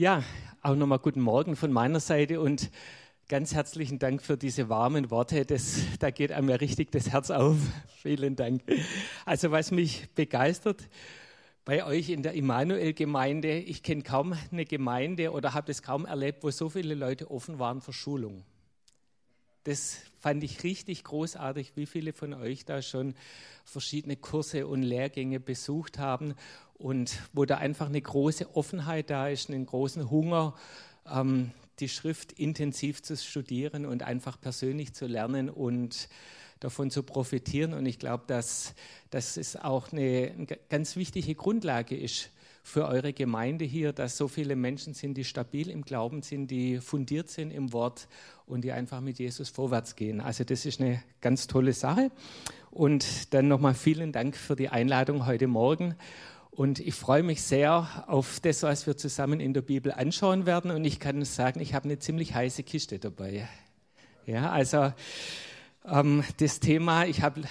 Ja, auch nochmal guten Morgen von meiner Seite und ganz herzlichen Dank für diese warmen Worte. Das, da geht einem ja richtig das Herz auf. Vielen Dank. Also was mich begeistert bei euch in der Immanuel-Gemeinde, ich kenne kaum eine Gemeinde oder habe es kaum erlebt, wo so viele Leute offen waren für Schulung. Das fand ich richtig großartig, wie viele von euch da schon verschiedene Kurse und Lehrgänge besucht haben und wo da einfach eine große Offenheit da ist, einen großen Hunger, ähm, die Schrift intensiv zu studieren und einfach persönlich zu lernen und davon zu profitieren. Und ich glaube, dass, dass es auch eine, eine ganz wichtige Grundlage ist für eure Gemeinde hier, dass so viele Menschen sind, die stabil im Glauben sind, die fundiert sind im Wort und die einfach mit Jesus vorwärts gehen. Also das ist eine ganz tolle Sache. Und dann nochmal vielen Dank für die Einladung heute Morgen. Und ich freue mich sehr auf das, was wir zusammen in der Bibel anschauen werden. Und ich kann sagen, ich habe eine ziemlich heiße Kiste dabei. Ja, also ähm, das Thema, ich habe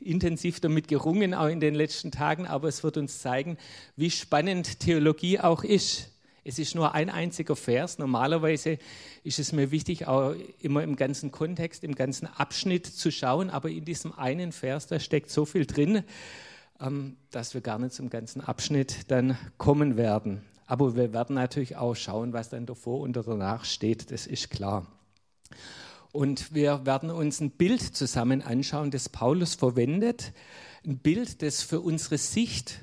intensiv damit gerungen, auch in den letzten Tagen, aber es wird uns zeigen, wie spannend Theologie auch ist. Es ist nur ein einziger Vers. Normalerweise ist es mir wichtig, auch immer im ganzen Kontext, im ganzen Abschnitt zu schauen, aber in diesem einen Vers, da steckt so viel drin, dass wir gar nicht zum ganzen Abschnitt dann kommen werden. Aber wir werden natürlich auch schauen, was dann davor und danach steht, das ist klar. Und wir werden uns ein Bild zusammen anschauen, das Paulus verwendet. Ein Bild, das für unsere Sicht,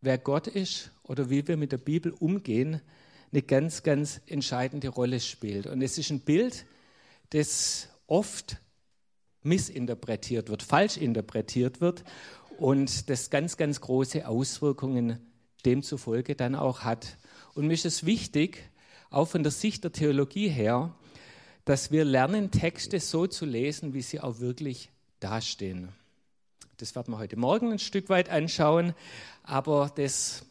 wer Gott ist oder wie wir mit der Bibel umgehen, eine ganz, ganz entscheidende Rolle spielt. Und es ist ein Bild, das oft missinterpretiert wird, falsch interpretiert wird und das ganz, ganz große Auswirkungen demzufolge dann auch hat. Und mir ist es wichtig, auch von der Sicht der Theologie her, dass wir lernen, Texte so zu lesen, wie sie auch wirklich dastehen. Das werden wir heute Morgen ein Stück weit anschauen, aber das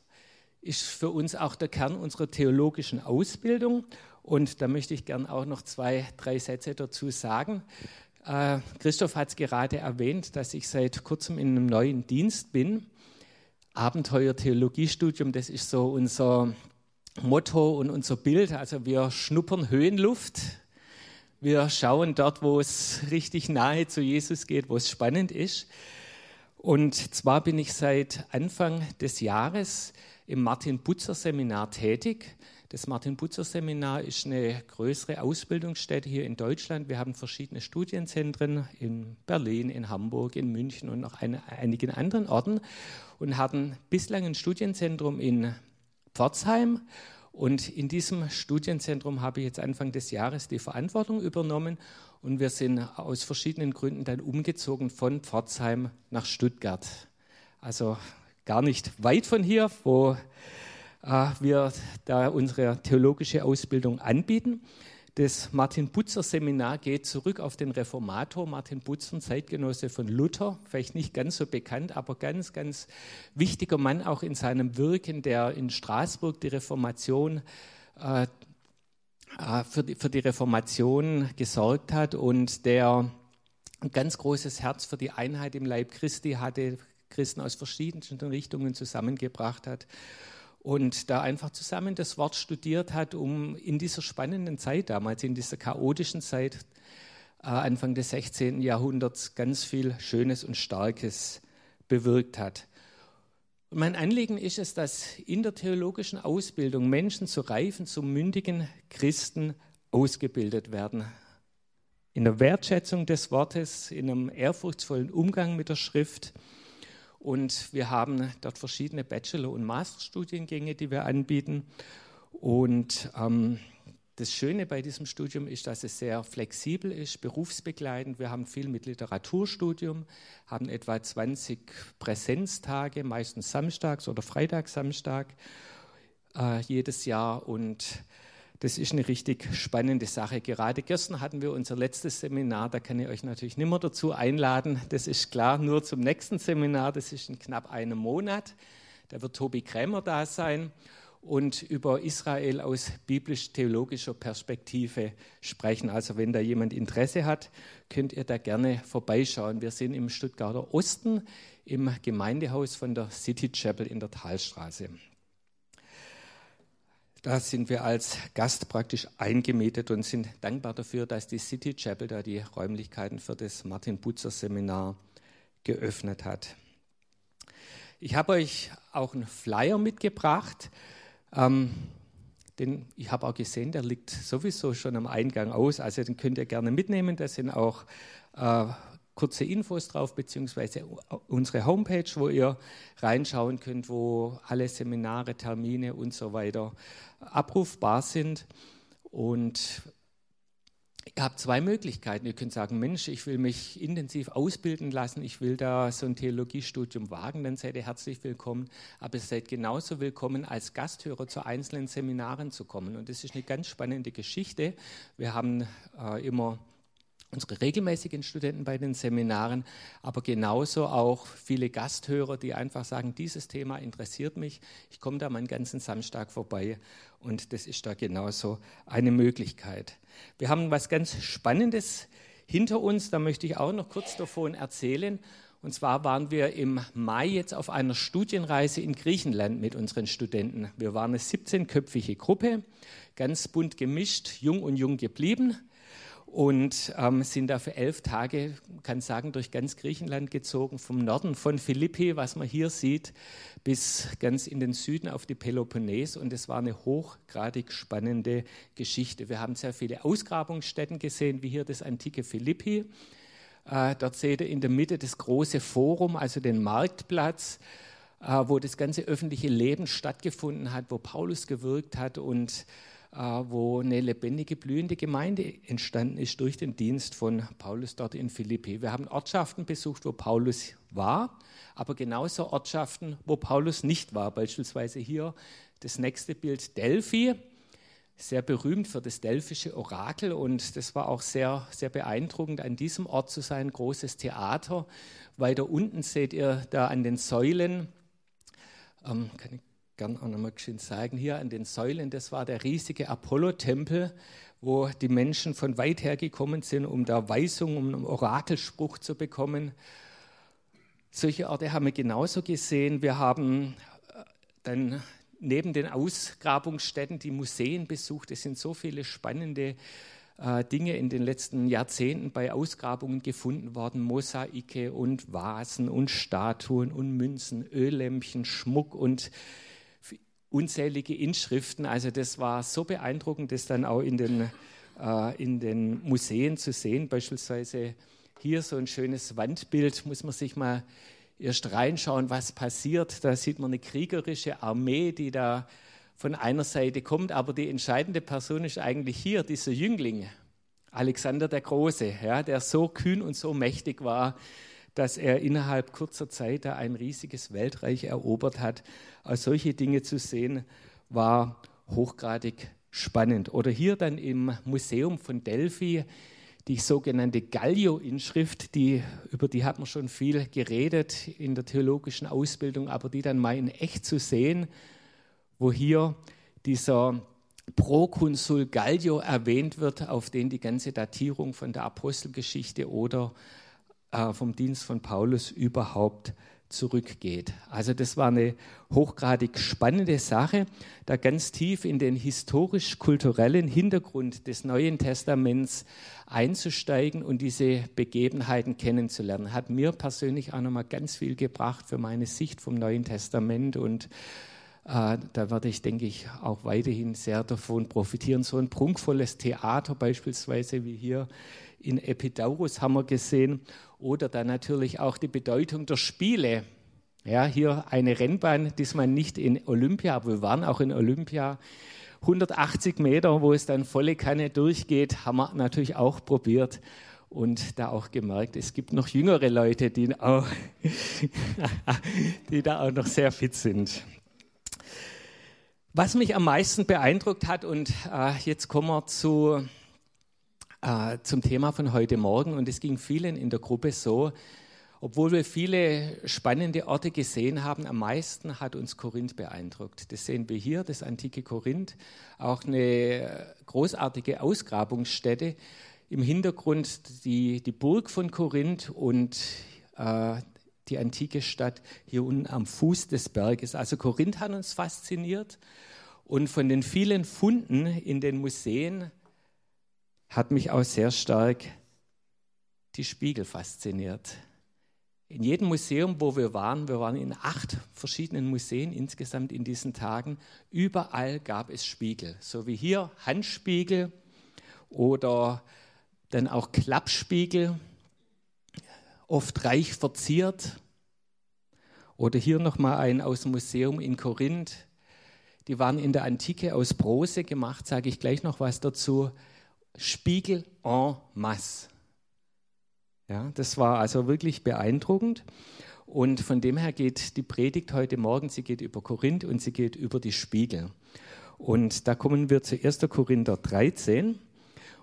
ist für uns auch der Kern unserer theologischen Ausbildung. Und da möchte ich gern auch noch zwei, drei Sätze dazu sagen. Äh, Christoph hat es gerade erwähnt, dass ich seit kurzem in einem neuen Dienst bin. Abenteuer Theologiestudium, das ist so unser Motto und unser Bild. Also wir schnuppern Höhenluft wir schauen dort, wo es richtig nahe zu Jesus geht, wo es spannend ist. Und zwar bin ich seit Anfang des Jahres im Martin-Butzer-Seminar tätig. Das Martin-Butzer-Seminar ist eine größere Ausbildungsstätte hier in Deutschland. Wir haben verschiedene Studienzentren in Berlin, in Hamburg, in München und noch eine, einigen anderen Orten und hatten bislang ein Studienzentrum in Pforzheim und in diesem Studienzentrum habe ich jetzt Anfang des Jahres die Verantwortung übernommen und wir sind aus verschiedenen Gründen dann umgezogen von Pforzheim nach Stuttgart. Also gar nicht weit von hier, wo wir da unsere theologische Ausbildung anbieten. Das Martin Butzer Seminar geht zurück auf den Reformator. Martin Butzer, Zeitgenosse von Luther, vielleicht nicht ganz so bekannt, aber ganz, ganz wichtiger Mann auch in seinem Wirken, der in Straßburg die Reformation äh, äh, für, die, für die Reformation gesorgt hat. Und der ein ganz großes Herz für die Einheit im Leib Christi hatte, Christen aus verschiedensten Richtungen zusammengebracht hat und da einfach zusammen das Wort studiert hat, um in dieser spannenden Zeit damals, in dieser chaotischen Zeit, äh, Anfang des 16. Jahrhunderts, ganz viel Schönes und Starkes bewirkt hat. Und mein Anliegen ist es, dass in der theologischen Ausbildung Menschen zu reifen, zu mündigen Christen ausgebildet werden. In der Wertschätzung des Wortes, in einem ehrfurchtsvollen Umgang mit der Schrift und wir haben dort verschiedene Bachelor- und Masterstudiengänge, die wir anbieten. Und ähm, das Schöne bei diesem Studium ist, dass es sehr flexibel ist, berufsbegleitend. Wir haben viel mit Literaturstudium, haben etwa 20 Präsenztage, meistens samstags oder freitags, Samstag äh, jedes Jahr. Und das ist eine richtig spannende Sache. Gerade gestern hatten wir unser letztes Seminar, da kann ich euch natürlich nicht mehr dazu einladen. Das ist klar, nur zum nächsten Seminar, das ist in knapp einem Monat. Da wird Tobi Krämer da sein und über Israel aus biblisch-theologischer Perspektive sprechen. Also wenn da jemand Interesse hat, könnt ihr da gerne vorbeischauen. Wir sind im Stuttgarter Osten im Gemeindehaus von der City Chapel in der Talstraße. Da sind wir als Gast praktisch eingemietet und sind dankbar dafür, dass die City Chapel da die Räumlichkeiten für das Martin Butzer Seminar geöffnet hat. Ich habe euch auch einen Flyer mitgebracht. Ähm, den, ich habe auch gesehen, der liegt sowieso schon am Eingang aus. Also den könnt ihr gerne mitnehmen. Da sind auch äh, kurze Infos drauf, beziehungsweise unsere Homepage, wo ihr reinschauen könnt, wo alle Seminare, Termine und so weiter abrufbar sind. Und ihr habt zwei Möglichkeiten. Ihr könnt sagen, Mensch, ich will mich intensiv ausbilden lassen, ich will da so ein Theologiestudium wagen, dann seid ihr herzlich willkommen. Aber ihr seid genauso willkommen, als Gasthörer zu einzelnen Seminaren zu kommen. Und das ist eine ganz spannende Geschichte. Wir haben äh, immer unsere regelmäßigen Studenten bei den Seminaren, aber genauso auch viele Gasthörer, die einfach sagen, dieses Thema interessiert mich, ich komme da meinen ganzen Samstag vorbei und das ist da genauso eine Möglichkeit. Wir haben was ganz Spannendes hinter uns, da möchte ich auch noch kurz davon erzählen. Und zwar waren wir im Mai jetzt auf einer Studienreise in Griechenland mit unseren Studenten. Wir waren eine 17-köpfige Gruppe, ganz bunt gemischt, jung und jung geblieben und ähm, sind da für elf Tage, kann sagen, durch ganz Griechenland gezogen, vom Norden von Philippi, was man hier sieht, bis ganz in den Süden auf die Peloponnes. Und es war eine hochgradig spannende Geschichte. Wir haben sehr viele Ausgrabungsstätten gesehen, wie hier das antike Philippi. Äh, dort seht ihr in der Mitte das große Forum, also den Marktplatz, äh, wo das ganze öffentliche Leben stattgefunden hat, wo Paulus gewirkt hat und wo eine lebendige, blühende Gemeinde entstanden ist durch den Dienst von Paulus dort in Philippi. Wir haben Ortschaften besucht, wo Paulus war, aber genauso Ortschaften, wo Paulus nicht war. Beispielsweise hier das nächste Bild Delphi, sehr berühmt für das delphische Orakel und das war auch sehr, sehr beeindruckend, an diesem Ort zu sein, großes Theater. Weiter unten seht ihr da an den Säulen, ähm, kann ich gern auch nochmal schön zeigen. Hier an den Säulen, das war der riesige Apollo-Tempel, wo die Menschen von weit her gekommen sind, um da Weisung, um einen Orakelspruch zu bekommen. Solche Orte haben wir genauso gesehen. Wir haben äh, dann neben den Ausgrabungsstätten die Museen besucht. Es sind so viele spannende äh, Dinge in den letzten Jahrzehnten bei Ausgrabungen gefunden worden. Mosaike und Vasen und Statuen und Münzen, Öllämpchen, Schmuck und unzählige Inschriften. Also das war so beeindruckend, das dann auch in den, äh, in den Museen zu sehen. Beispielsweise hier so ein schönes Wandbild, muss man sich mal erst reinschauen, was passiert. Da sieht man eine kriegerische Armee, die da von einer Seite kommt, aber die entscheidende Person ist eigentlich hier, dieser Jüngling, Alexander der Große, ja, der so kühn und so mächtig war, dass er innerhalb kurzer Zeit da ein riesiges Weltreich erobert hat. Also solche Dinge zu sehen, war hochgradig spannend. Oder hier dann im Museum von Delphi die sogenannte Gallio-Inschrift, die, über die hat man schon viel geredet in der theologischen Ausbildung, aber die dann mal in echt zu sehen, wo hier dieser Prokonsul Gallio erwähnt wird, auf den die ganze Datierung von der Apostelgeschichte oder äh, vom Dienst von Paulus überhaupt zurückgeht. Also das war eine hochgradig spannende Sache, da ganz tief in den historisch-kulturellen Hintergrund des Neuen Testaments einzusteigen und diese Begebenheiten kennenzulernen. Hat mir persönlich auch nochmal ganz viel gebracht für meine Sicht vom Neuen Testament und äh, da werde ich, denke ich, auch weiterhin sehr davon profitieren. So ein prunkvolles Theater beispielsweise wie hier in Epidaurus haben wir gesehen oder dann natürlich auch die Bedeutung der Spiele. Ja, hier eine Rennbahn, diesmal nicht in Olympia, aber wir waren auch in Olympia. 180 Meter, wo es dann volle Kanne durchgeht, haben wir natürlich auch probiert und da auch gemerkt, es gibt noch jüngere Leute, die, auch, die da auch noch sehr fit sind. Was mich am meisten beeindruckt hat, und äh, jetzt kommen wir zu äh, zum Thema von heute Morgen und es ging vielen in der Gruppe so, obwohl wir viele spannende Orte gesehen haben, am meisten hat uns Korinth beeindruckt. Das sehen wir hier, das antike Korinth, auch eine großartige Ausgrabungsstätte. Im Hintergrund die, die Burg von Korinth und äh, die antike Stadt hier unten am Fuß des Berges. Also Korinth hat uns fasziniert Und von den vielen Funden in den Museen hat mich auch sehr stark die Spiegel fasziniert. In jedem Museum, wo wir waren, wir waren in acht verschiedenen Museen insgesamt in diesen Tagen, überall gab es Spiegel. So wie hier Handspiegel oder dann auch Klappspiegel, oft reich verziert. Oder hier nochmal ein aus dem Museum in Korinth. Die waren in der Antike aus Bronze gemacht, sage ich gleich noch was dazu. Spiegel en masse. Ja, das war also wirklich beeindruckend. Und von dem her geht die Predigt heute Morgen, sie geht über Korinth und sie geht über die Spiegel. Und da kommen wir zu 1. Korinther 13.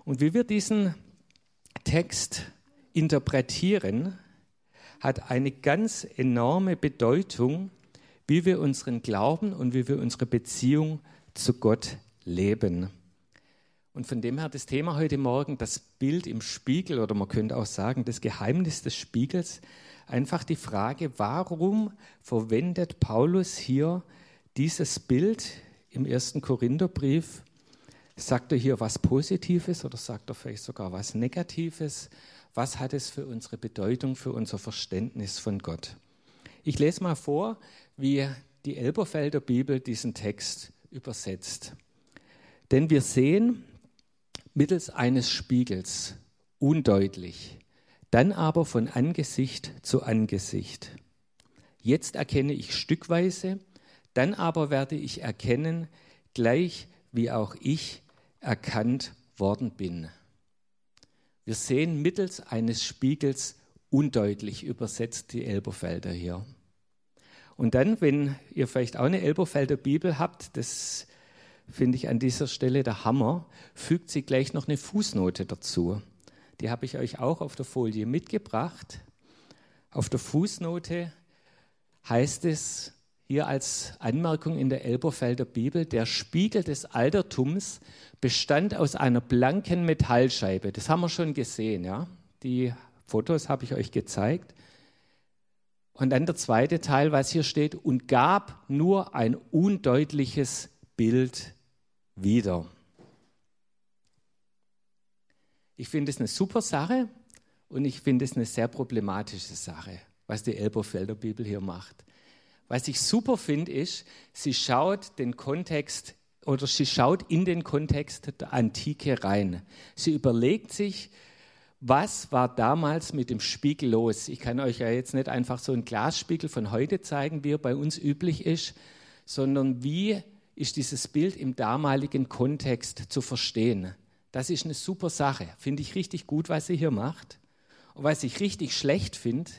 Und wie wir diesen Text interpretieren, hat eine ganz enorme Bedeutung, wie wir unseren Glauben und wie wir unsere Beziehung zu Gott leben. Und von dem her das Thema heute Morgen, das Bild im Spiegel oder man könnte auch sagen, das Geheimnis des Spiegels, einfach die Frage, warum verwendet Paulus hier dieses Bild im ersten Korintherbrief? Sagt er hier was Positives oder sagt er vielleicht sogar was Negatives? Was hat es für unsere Bedeutung, für unser Verständnis von Gott? Ich lese mal vor, wie die Elberfelder Bibel diesen Text übersetzt. Denn wir sehen, mittels eines Spiegels, undeutlich, dann aber von Angesicht zu Angesicht. Jetzt erkenne ich stückweise, dann aber werde ich erkennen, gleich wie auch ich erkannt worden bin. Wir sehen mittels eines Spiegels undeutlich übersetzt die Elberfelder hier. Und dann, wenn ihr vielleicht auch eine Elberfelder Bibel habt, das finde ich an dieser Stelle der Hammer, fügt sie gleich noch eine Fußnote dazu. Die habe ich euch auch auf der Folie mitgebracht. Auf der Fußnote heißt es hier als Anmerkung in der Elberfelder Bibel, der Spiegel des Altertums bestand aus einer blanken Metallscheibe. Das haben wir schon gesehen, ja. Die Fotos habe ich euch gezeigt. Und dann der zweite Teil, was hier steht, und gab nur ein undeutliches Bild wieder. Ich finde es eine super Sache und ich finde es eine sehr problematische Sache, was die Elberfelder Bibel hier macht. Was ich super finde, ist, sie schaut den Kontext oder sie schaut in den Kontext der Antike rein. Sie überlegt sich, was war damals mit dem Spiegel los? Ich kann euch ja jetzt nicht einfach so einen Glasspiegel von heute zeigen, wie er bei uns üblich ist, sondern wie ist dieses Bild im damaligen Kontext zu verstehen. Das ist eine super Sache. Finde ich richtig gut, was sie hier macht. Und was ich richtig schlecht finde,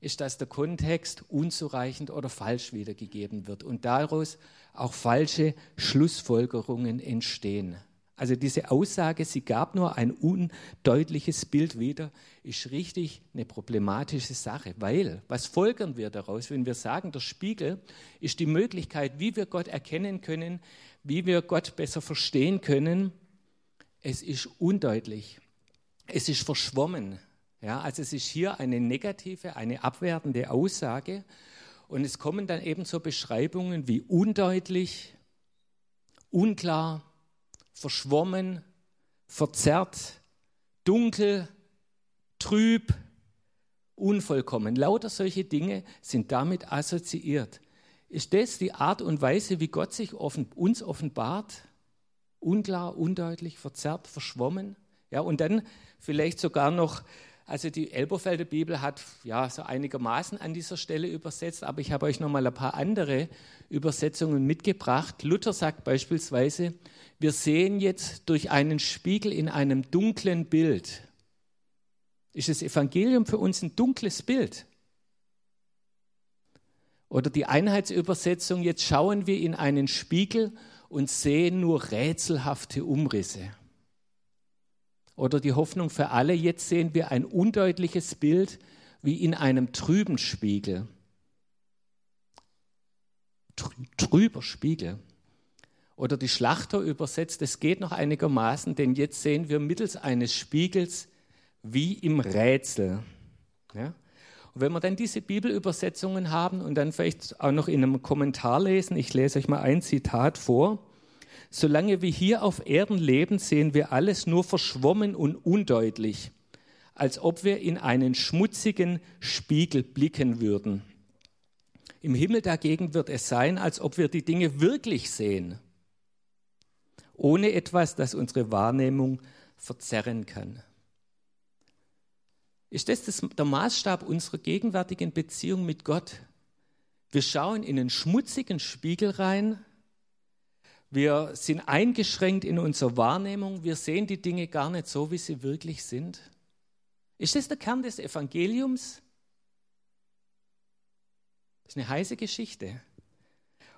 ist, dass der Kontext unzureichend oder falsch wiedergegeben wird und daraus auch falsche Schlussfolgerungen entstehen. Also diese Aussage, sie gab nur ein undeutliches Bild wieder, ist richtig eine problematische Sache, weil was folgern wir daraus, wenn wir sagen, der Spiegel ist die Möglichkeit, wie wir Gott erkennen können, wie wir Gott besser verstehen können. Es ist undeutlich, es ist verschwommen. Ja, also es ist hier eine negative, eine abwertende Aussage und es kommen dann eben so Beschreibungen wie undeutlich, unklar, verschwommen, verzerrt, dunkel, trüb, unvollkommen. Lauter solche Dinge sind damit assoziiert. Ist das die Art und Weise, wie Gott sich offen, uns offenbart? Unklar, undeutlich, verzerrt, verschwommen? Ja, und dann vielleicht sogar noch also die Elberfelder Bibel hat ja so einigermaßen an dieser Stelle übersetzt, aber ich habe euch noch mal ein paar andere Übersetzungen mitgebracht. Luther sagt beispielsweise, wir sehen jetzt durch einen Spiegel in einem dunklen Bild. Ist das Evangelium für uns ein dunkles Bild? Oder die Einheitsübersetzung, jetzt schauen wir in einen Spiegel und sehen nur rätselhafte Umrisse. Oder die Hoffnung für alle, jetzt sehen wir ein undeutliches Bild wie in einem trüben Spiegel. Trüber Spiegel. Oder die Schlachter übersetzt, es geht noch einigermaßen, denn jetzt sehen wir mittels eines Spiegels wie im Rätsel. Ja? Und wenn wir dann diese Bibelübersetzungen haben und dann vielleicht auch noch in einem Kommentar lesen, ich lese euch mal ein Zitat vor. Solange wir hier auf Erden leben, sehen wir alles nur verschwommen und undeutlich, als ob wir in einen schmutzigen Spiegel blicken würden. Im Himmel dagegen wird es sein, als ob wir die Dinge wirklich sehen, ohne etwas, das unsere Wahrnehmung verzerren kann. Ist das, das der Maßstab unserer gegenwärtigen Beziehung mit Gott? Wir schauen in einen schmutzigen Spiegel rein wir sind eingeschränkt in unserer Wahrnehmung. Wir sehen die Dinge gar nicht so, wie sie wirklich sind. Ist das der Kern des Evangeliums? Das ist eine heiße Geschichte.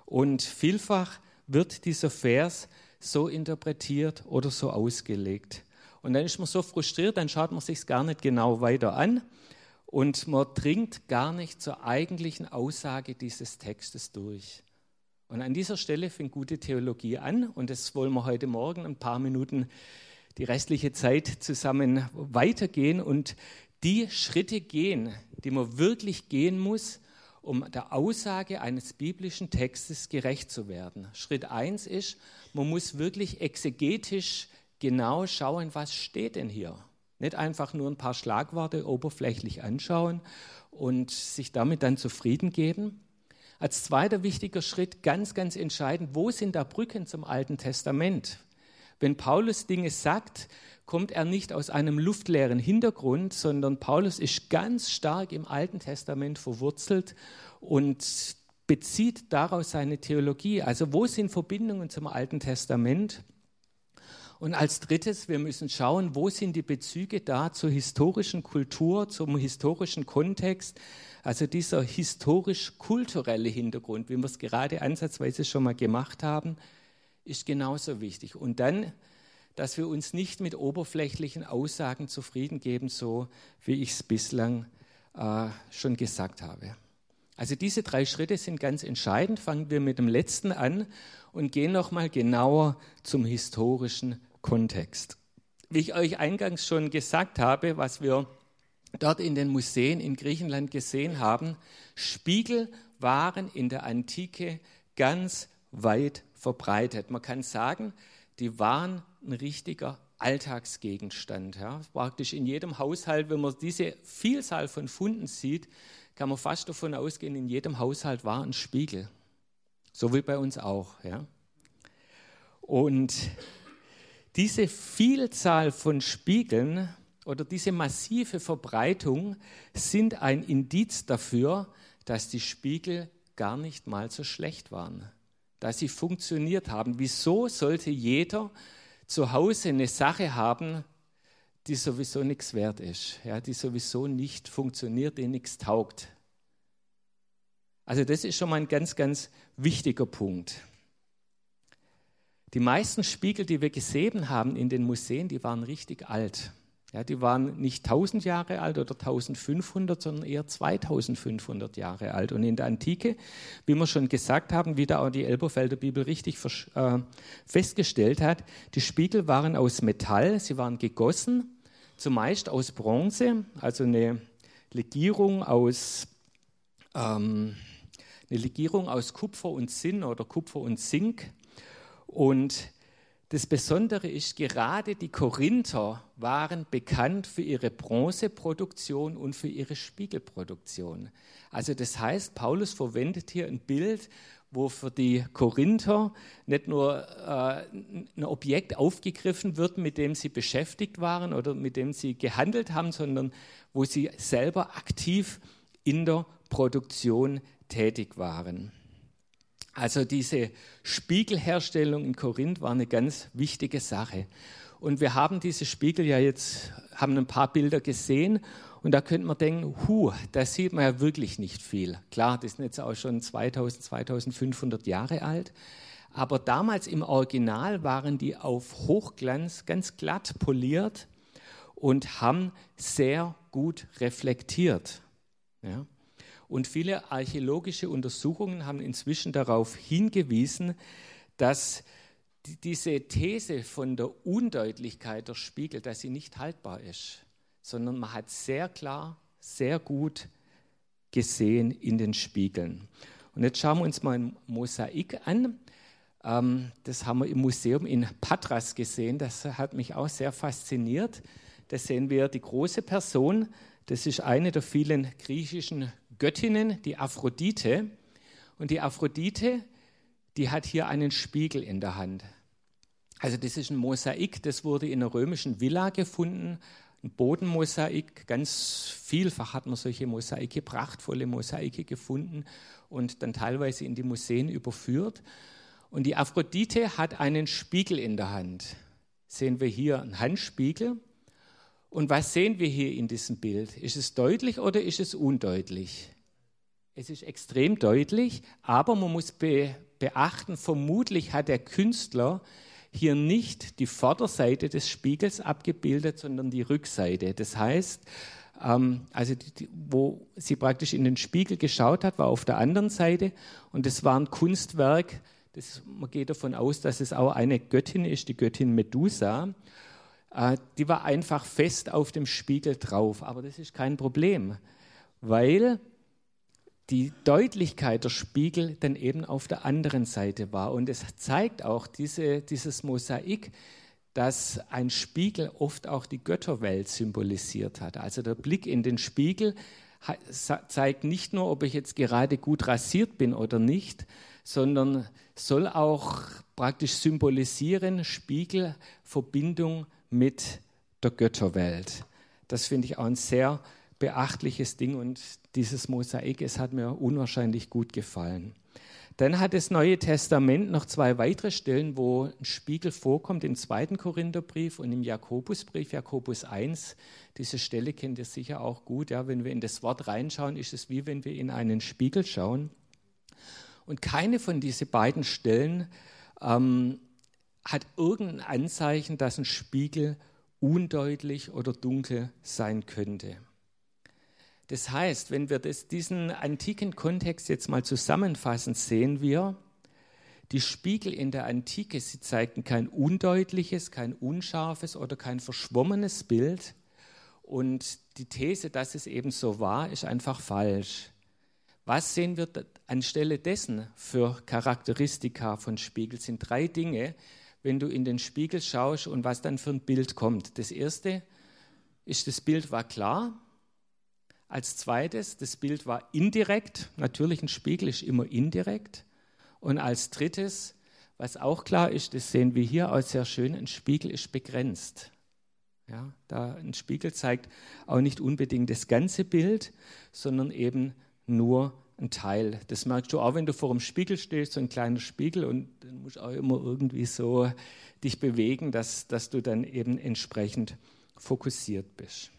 Und vielfach wird dieser Vers so interpretiert oder so ausgelegt. Und dann ist man so frustriert, dann schaut man sich gar nicht genau weiter an und man dringt gar nicht zur eigentlichen Aussage dieses Textes durch. Und an dieser Stelle fängt gute Theologie an und das wollen wir heute Morgen ein paar Minuten die restliche Zeit zusammen weitergehen und die Schritte gehen, die man wirklich gehen muss, um der Aussage eines biblischen Textes gerecht zu werden. Schritt eins ist, man muss wirklich exegetisch genau schauen, was steht denn hier. Nicht einfach nur ein paar Schlagworte oberflächlich anschauen und sich damit dann zufrieden geben, als zweiter wichtiger Schritt ganz, ganz entscheidend, wo sind da Brücken zum Alten Testament? Wenn Paulus Dinge sagt, kommt er nicht aus einem luftleeren Hintergrund, sondern Paulus ist ganz stark im Alten Testament verwurzelt und bezieht daraus seine Theologie. Also wo sind Verbindungen zum Alten Testament? Und als drittes, wir müssen schauen, wo sind die Bezüge da zur historischen Kultur, zum historischen Kontext, also dieser historisch-kulturelle Hintergrund, wie wir es gerade ansatzweise schon mal gemacht haben, ist genauso wichtig. Und dann, dass wir uns nicht mit oberflächlichen Aussagen zufrieden geben, so wie ich es bislang äh, schon gesagt habe. Also diese drei Schritte sind ganz entscheidend. Fangen wir mit dem letzten an und gehen nochmal genauer zum historischen Kontext. Wie ich euch eingangs schon gesagt habe, was wir dort in den Museen in Griechenland gesehen haben, Spiegel waren in der Antike ganz weit verbreitet. Man kann sagen, die waren ein richtiger Alltagsgegenstand. Ja. Praktisch in jedem Haushalt, wenn man diese Vielzahl von Funden sieht, kann man fast davon ausgehen, in jedem Haushalt war ein Spiegel. So wie bei uns auch. Ja. Und diese Vielzahl von Spiegeln oder diese massive Verbreitung sind ein Indiz dafür, dass die Spiegel gar nicht mal so schlecht waren, dass sie funktioniert haben. Wieso sollte jeder zu Hause eine Sache haben, die sowieso nichts wert ist, ja, die sowieso nicht funktioniert, die nichts taugt? Also das ist schon mal ein ganz, ganz wichtiger Punkt. Die meisten Spiegel, die wir gesehen haben in den Museen, die waren richtig alt. Ja, die waren nicht 1000 Jahre alt oder 1500, sondern eher 2500 Jahre alt. Und in der Antike, wie wir schon gesagt haben, wie da auch die Elberfelder Bibel richtig äh, festgestellt hat, die Spiegel waren aus Metall, sie waren gegossen, zumeist aus Bronze, also eine Legierung aus, ähm, eine Legierung aus Kupfer und Zinn oder Kupfer und Zink. Und das Besondere ist, gerade die Korinther waren bekannt für ihre Bronzeproduktion und für ihre Spiegelproduktion. Also das heißt, Paulus verwendet hier ein Bild, wo für die Korinther nicht nur äh, ein Objekt aufgegriffen wird, mit dem sie beschäftigt waren oder mit dem sie gehandelt haben, sondern wo sie selber aktiv in der Produktion tätig waren. Also diese Spiegelherstellung in Korinth war eine ganz wichtige Sache. Und wir haben diese Spiegel ja jetzt, haben ein paar Bilder gesehen und da könnte man denken, hu, da sieht man ja wirklich nicht viel. Klar, das sind jetzt auch schon 2000, 2500 Jahre alt. Aber damals im Original waren die auf Hochglanz ganz glatt poliert und haben sehr gut reflektiert. Ja. Und viele archäologische Untersuchungen haben inzwischen darauf hingewiesen, dass diese These von der Undeutlichkeit der Spiegel, dass sie nicht haltbar ist, sondern man hat sehr klar, sehr gut gesehen in den Spiegeln. Und jetzt schauen wir uns mal ein Mosaik an. Ähm, das haben wir im Museum in Patras gesehen. Das hat mich auch sehr fasziniert. Da sehen wir die große Person. Das ist eine der vielen griechischen Göttinnen, die Aphrodite. Und die Aphrodite, die hat hier einen Spiegel in der Hand. Also das ist ein Mosaik, das wurde in einer römischen Villa gefunden, ein Bodenmosaik. Ganz vielfach hat man solche Mosaike, prachtvolle Mosaike gefunden und dann teilweise in die Museen überführt. Und die Aphrodite hat einen Spiegel in der Hand. Sehen wir hier einen Handspiegel. Und was sehen wir hier in diesem Bild? Ist es deutlich oder ist es undeutlich? Es ist extrem deutlich, aber man muss be beachten, vermutlich hat der Künstler hier nicht die Vorderseite des Spiegels abgebildet, sondern die Rückseite. Das heißt, ähm, also die, wo sie praktisch in den Spiegel geschaut hat, war auf der anderen Seite und es war ein Kunstwerk, das, man geht davon aus, dass es auch eine Göttin ist, die Göttin Medusa. Äh, die war einfach fest auf dem Spiegel drauf, aber das ist kein Problem, weil die Deutlichkeit der Spiegel dann eben auf der anderen Seite war. Und es zeigt auch diese, dieses Mosaik, dass ein Spiegel oft auch die Götterwelt symbolisiert hat. Also der Blick in den Spiegel zeigt nicht nur, ob ich jetzt gerade gut rasiert bin oder nicht, sondern soll auch praktisch symbolisieren, Spiegel, Verbindung mit der Götterwelt. Das finde ich auch ein sehr beachtliches Ding und dieses Mosaik, es hat mir unwahrscheinlich gut gefallen. Dann hat das Neue Testament noch zwei weitere Stellen, wo ein Spiegel vorkommt, im zweiten Korintherbrief und im Jakobusbrief, Jakobus 1. Diese Stelle kennt ihr sicher auch gut. Ja, wenn wir in das Wort reinschauen, ist es wie wenn wir in einen Spiegel schauen. Und keine von diesen beiden Stellen ähm, hat irgendein Anzeichen, dass ein Spiegel undeutlich oder dunkel sein könnte. Das heißt, wenn wir das, diesen antiken Kontext jetzt mal zusammenfassen, sehen wir, die Spiegel in der Antike, sie zeigten kein undeutliches, kein unscharfes oder kein verschwommenes Bild. Und die These, dass es eben so war, ist einfach falsch. Was sehen wir anstelle dessen für Charakteristika von Spiegel? sind drei Dinge, wenn du in den Spiegel schaust und was dann für ein Bild kommt. Das erste ist, das Bild war klar, als zweites, das Bild war indirekt. Natürlich, ein Spiegel ist immer indirekt. Und als drittes, was auch klar ist, das sehen wir hier auch sehr schön, ein Spiegel ist begrenzt. Ja, da ein Spiegel zeigt auch nicht unbedingt das ganze Bild, sondern eben nur ein Teil. Das merkst du auch, wenn du vor dem Spiegel stehst, so ein kleiner Spiegel, und dann musst du auch immer irgendwie so dich bewegen, dass, dass du dann eben entsprechend fokussiert bist.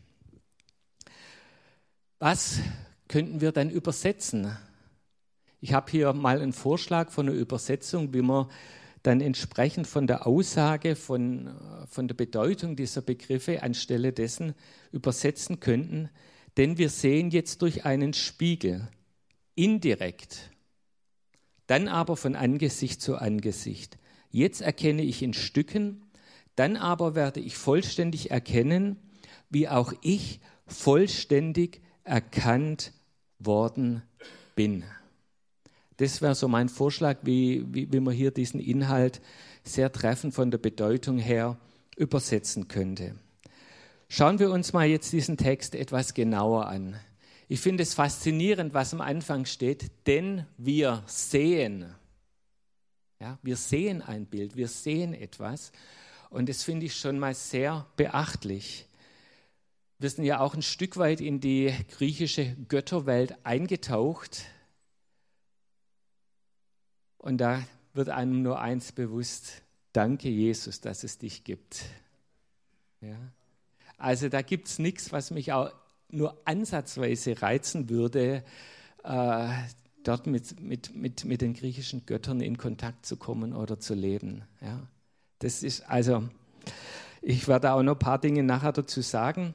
Was könnten wir dann übersetzen? Ich habe hier mal einen Vorschlag von einer Übersetzung, wie man dann entsprechend von der Aussage, von, von der Bedeutung dieser Begriffe anstelle dessen übersetzen könnten. Denn wir sehen jetzt durch einen Spiegel, indirekt, dann aber von Angesicht zu Angesicht. Jetzt erkenne ich in Stücken, dann aber werde ich vollständig erkennen, wie auch ich vollständig erkannt worden bin. Das wäre so mein Vorschlag, wie, wie, wie man hier diesen Inhalt sehr treffend von der Bedeutung her übersetzen könnte. Schauen wir uns mal jetzt diesen Text etwas genauer an. Ich finde es faszinierend, was am Anfang steht, denn wir sehen. Ja, wir sehen ein Bild, wir sehen etwas. Und das finde ich schon mal sehr beachtlich. Wir sind ja auch ein Stück weit in die griechische Götterwelt eingetaucht. Und da wird einem nur eins bewusst, danke Jesus, dass es dich gibt. Ja? Also da gibt es nichts, was mich auch nur ansatzweise reizen würde, äh, dort mit, mit, mit, mit den griechischen Göttern in Kontakt zu kommen oder zu leben. Ja? Das ist also, ich werde auch noch ein paar Dinge nachher dazu sagen.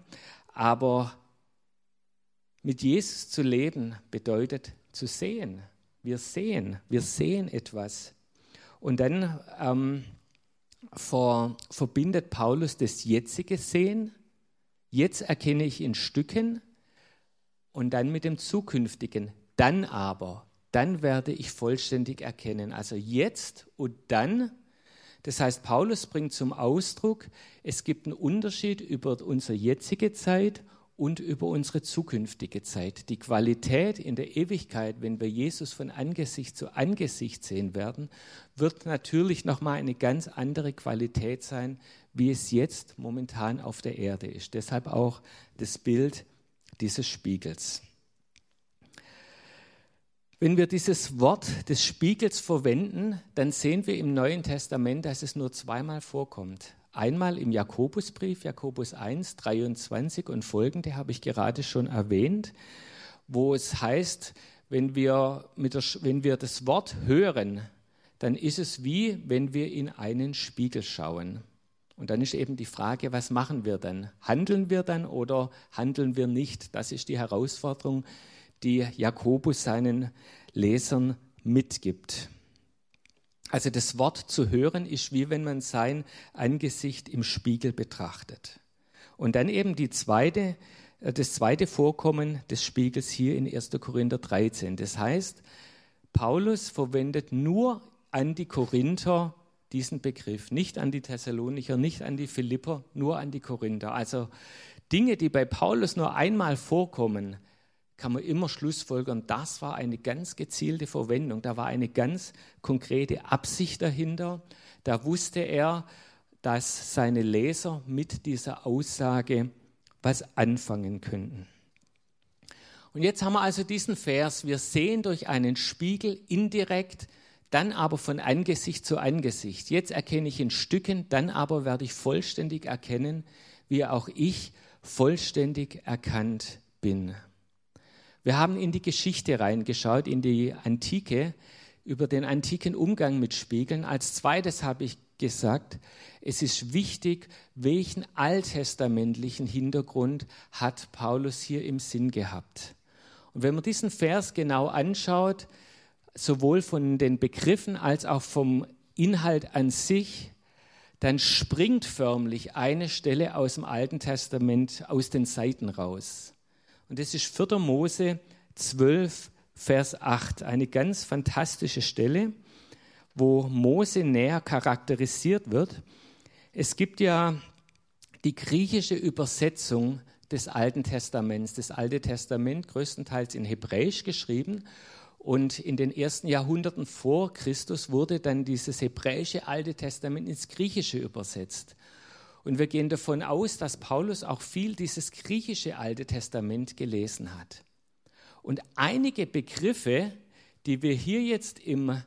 Aber mit Jesus zu leben bedeutet zu sehen. Wir sehen, wir sehen etwas. Und dann ähm, vor, verbindet Paulus das jetzige Sehen. Jetzt erkenne ich in Stücken und dann mit dem zukünftigen. Dann aber dann werde ich vollständig erkennen. Also jetzt und dann. Das heißt, Paulus bringt zum Ausdruck, es gibt einen Unterschied über unsere jetzige Zeit und über unsere zukünftige Zeit. Die Qualität in der Ewigkeit, wenn wir Jesus von Angesicht zu Angesicht sehen werden, wird natürlich nochmal eine ganz andere Qualität sein, wie es jetzt momentan auf der Erde ist. Deshalb auch das Bild dieses Spiegels. Wenn wir dieses Wort des Spiegels verwenden, dann sehen wir im Neuen Testament, dass es nur zweimal vorkommt. Einmal im Jakobusbrief, Jakobus 1, 23 und folgende habe ich gerade schon erwähnt, wo es heißt, wenn wir, mit der, wenn wir das Wort hören, dann ist es wie, wenn wir in einen Spiegel schauen. Und dann ist eben die Frage, was machen wir dann? Handeln wir dann oder handeln wir nicht? Das ist die Herausforderung, die Jakobus seinen Lesern mitgibt. Also das Wort zu hören ist wie wenn man sein Angesicht im Spiegel betrachtet. Und dann eben die zweite, äh, das zweite Vorkommen des Spiegels hier in 1. Korinther 13. Das heißt, Paulus verwendet nur an die Korinther diesen Begriff, nicht an die Thessalonicher, nicht an die Philipper, nur an die Korinther. Also Dinge, die bei Paulus nur einmal vorkommen, kann man immer schlussfolgern, das war eine ganz gezielte Verwendung, da war eine ganz konkrete Absicht dahinter. Da wusste er, dass seine Leser mit dieser Aussage was anfangen könnten. Und jetzt haben wir also diesen Vers, wir sehen durch einen Spiegel indirekt, dann aber von Angesicht zu Angesicht. Jetzt erkenne ich in Stücken, dann aber werde ich vollständig erkennen, wie auch ich vollständig erkannt bin. Wir haben in die Geschichte reingeschaut, in die Antike, über den antiken Umgang mit Spiegeln. Als zweites habe ich gesagt, es ist wichtig, welchen alttestamentlichen Hintergrund hat Paulus hier im Sinn gehabt. Und wenn man diesen Vers genau anschaut, sowohl von den Begriffen als auch vom Inhalt an sich, dann springt förmlich eine Stelle aus dem Alten Testament aus den Seiten raus. Und das ist 4. Mose 12, Vers 8. Eine ganz fantastische Stelle, wo Mose näher charakterisiert wird. Es gibt ja die griechische Übersetzung des Alten Testaments. Das Alte Testament größtenteils in Hebräisch geschrieben. Und in den ersten Jahrhunderten vor Christus wurde dann dieses hebräische Alte Testament ins Griechische übersetzt. Und wir gehen davon aus, dass Paulus auch viel dieses griechische Alte Testament gelesen hat. Und einige Begriffe, die wir hier jetzt im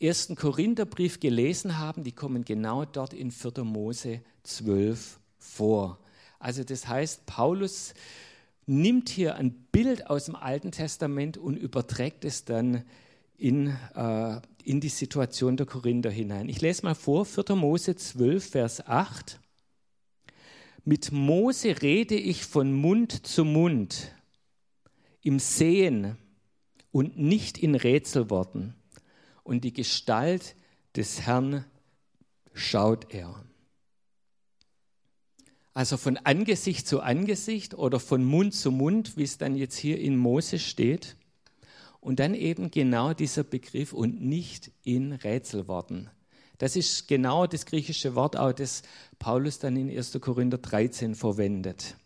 ersten Korintherbrief gelesen haben, die kommen genau dort in 4. Mose 12 vor. Also das heißt, Paulus nimmt hier ein Bild aus dem Alten Testament und überträgt es dann in, äh, in die Situation der Korinther hinein. Ich lese mal vor, 4. Mose 12, Vers 8. Mit Mose rede ich von Mund zu Mund, im Sehen und nicht in Rätselworten. Und die Gestalt des Herrn schaut er. Also von Angesicht zu Angesicht oder von Mund zu Mund, wie es dann jetzt hier in Mose steht. Und dann eben genau dieser Begriff und nicht in Rätselworten. Das ist genau das griechische Wort, auch das Paulus dann in 1. Korinther 13 verwendet.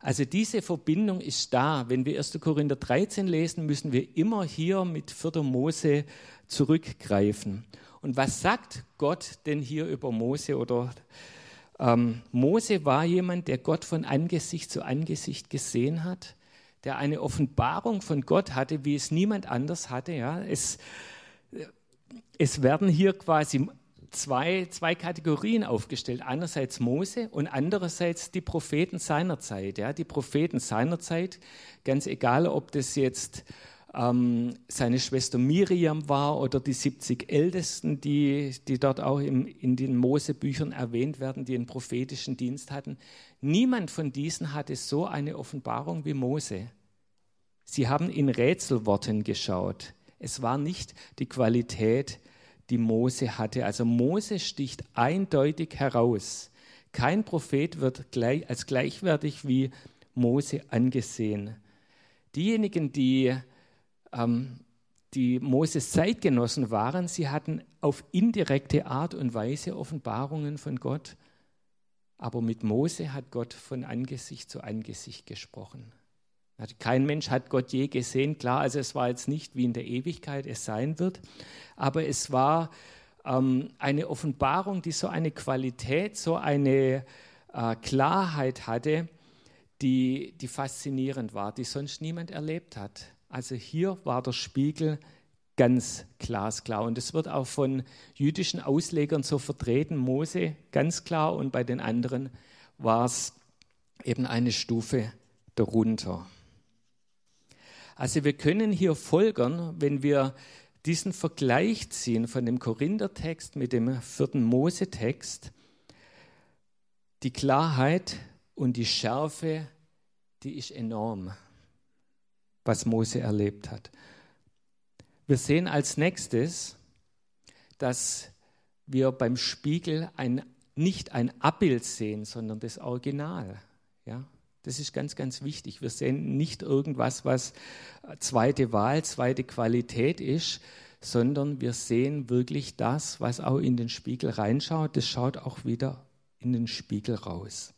Also diese Verbindung ist da. Wenn wir 1. Korinther 13 lesen, müssen wir immer hier mit 4. Mose zurückgreifen. Und was sagt Gott denn hier über Mose? Oder ähm, Mose war jemand, der Gott von Angesicht zu Angesicht gesehen hat, der eine Offenbarung von Gott hatte, wie es niemand anders hatte. Ja, es es werden hier quasi zwei, zwei Kategorien aufgestellt. Einerseits Mose und andererseits die Propheten seiner Zeit. Ja, die Propheten seiner Zeit, ganz egal, ob das jetzt ähm, seine Schwester Miriam war oder die 70 Ältesten, die, die dort auch im, in den Mosebüchern erwähnt werden, die einen prophetischen Dienst hatten. Niemand von diesen hatte so eine Offenbarung wie Mose. Sie haben in Rätselworten geschaut. Es war nicht die Qualität, die Mose hatte. Also Mose sticht eindeutig heraus. Kein Prophet wird gleich, als gleichwertig wie Mose angesehen. Diejenigen, die ähm, die Moses Zeitgenossen waren, sie hatten auf indirekte Art und Weise Offenbarungen von Gott, aber mit Mose hat Gott von Angesicht zu Angesicht gesprochen. Kein Mensch hat Gott je gesehen, klar, also es war jetzt nicht, wie in der Ewigkeit es sein wird, aber es war ähm, eine Offenbarung, die so eine Qualität, so eine äh, Klarheit hatte, die, die faszinierend war, die sonst niemand erlebt hat. Also hier war der Spiegel ganz glasklar. Und es wird auch von jüdischen Auslegern so vertreten, Mose ganz klar und bei den anderen war es eben eine Stufe darunter. Also wir können hier folgern, wenn wir diesen Vergleich ziehen von dem Korinther-Text mit dem vierten Mose-Text, die Klarheit und die Schärfe, die ist enorm, was Mose erlebt hat. Wir sehen als nächstes, dass wir beim Spiegel ein, nicht ein Abbild sehen, sondern das Original. Ja? Das ist ganz, ganz wichtig. Wir sehen nicht irgendwas, was zweite Wahl, zweite Qualität ist, sondern wir sehen wirklich das, was auch in den Spiegel reinschaut. Das schaut auch wieder in den Spiegel raus.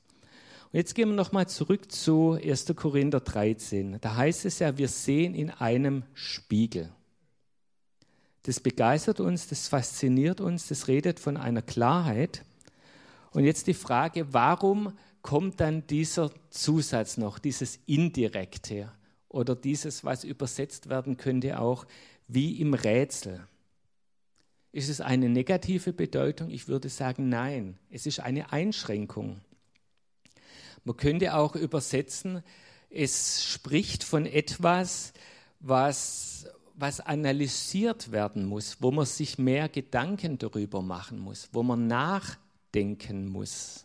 Und jetzt gehen wir nochmal zurück zu 1. Korinther 13. Da heißt es ja, wir sehen in einem Spiegel. Das begeistert uns, das fasziniert uns, das redet von einer Klarheit. Und jetzt die Frage, warum kommt dann dieser Zusatz noch, dieses Indirekte oder dieses, was übersetzt werden könnte auch wie im Rätsel. Ist es eine negative Bedeutung? Ich würde sagen, nein. Es ist eine Einschränkung. Man könnte auch übersetzen, es spricht von etwas, was, was analysiert werden muss, wo man sich mehr Gedanken darüber machen muss, wo man nachdenken muss.